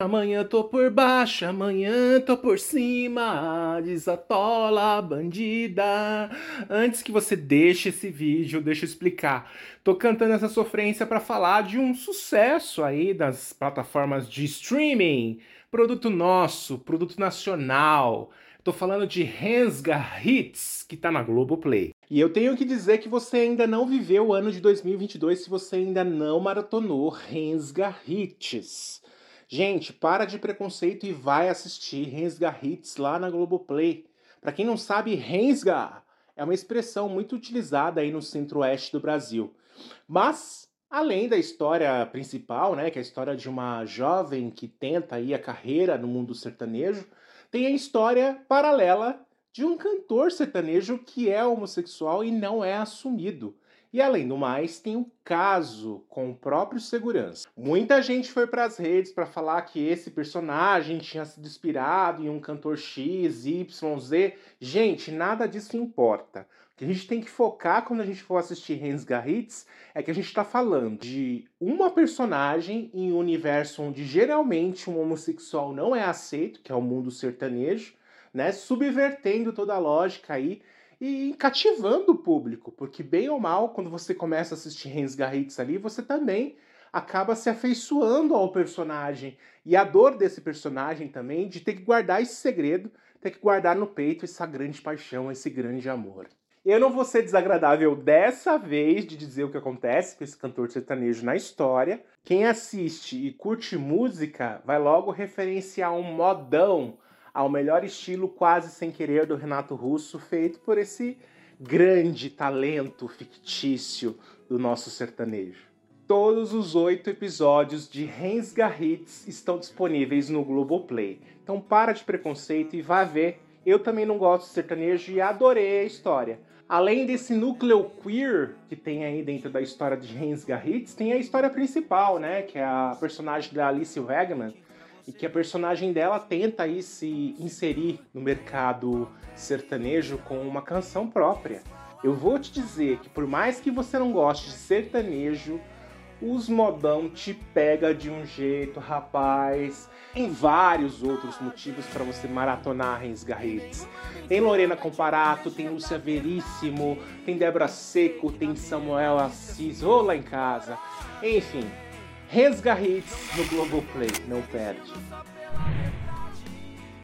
Amanhã tô por baixo, amanhã tô por cima, desatola bandida. Antes que você deixe esse vídeo, deixa eu explicar. Tô cantando essa sofrência para falar de um sucesso aí das plataformas de streaming, produto nosso, produto nacional. Tô falando de Rensga Hits, que tá na Globoplay. E eu tenho que dizer que você ainda não viveu o ano de 2022 se você ainda não maratonou Rensga Hits. Gente, para de preconceito e vai assistir Rensga Hits lá na Globoplay. Para quem não sabe, Rensga é uma expressão muito utilizada aí no centro-oeste do Brasil. Mas, além da história principal, né, que é a história de uma jovem que tenta aí a carreira no mundo sertanejo, tem a história paralela de um cantor sertanejo que é homossexual e não é assumido. E além do mais, tem o caso com o próprio segurança. Muita gente foi para as redes para falar que esse personagem tinha sido inspirado em um cantor X, Y, Z. Gente, nada disso importa. O que a gente tem que focar quando a gente for assistir Hans Garritz é que a gente está falando de uma personagem em um universo onde geralmente um homossexual não é aceito, que é o mundo sertanejo, né? Subvertendo toda a lógica aí e cativando o público, porque bem ou mal, quando você começa a assistir Hans Garritz ali, você também acaba se afeiçoando ao personagem. E a dor desse personagem também de ter que guardar esse segredo, ter que guardar no peito essa grande paixão, esse grande amor. Eu não vou ser desagradável dessa vez de dizer o que acontece com esse cantor sertanejo na história. Quem assiste e curte música vai logo referenciar um modão ao melhor estilo quase sem querer do Renato Russo, feito por esse grande talento fictício do nosso sertanejo. Todos os oito episódios de Rens Garritz estão disponíveis no Globoplay. Então para de preconceito e vá ver. Eu também não gosto de sertanejo e adorei a história. Além desse núcleo queer que tem aí dentro da história de Rens Garritz, tem a história principal, né? Que é a personagem da Alice Wegman, e que a personagem dela tenta aí se inserir no mercado sertanejo com uma canção própria. Eu vou te dizer que por mais que você não goste de sertanejo, os modão te pega de um jeito, rapaz. Tem vários outros motivos para você maratonar Rens Garretes. Tem Lorena Comparato, tem Lúcia Veríssimo, tem Débora Seco, tem Samuel Assis, ou lá em casa. Enfim, Resga Hits no Globoplay, não perde.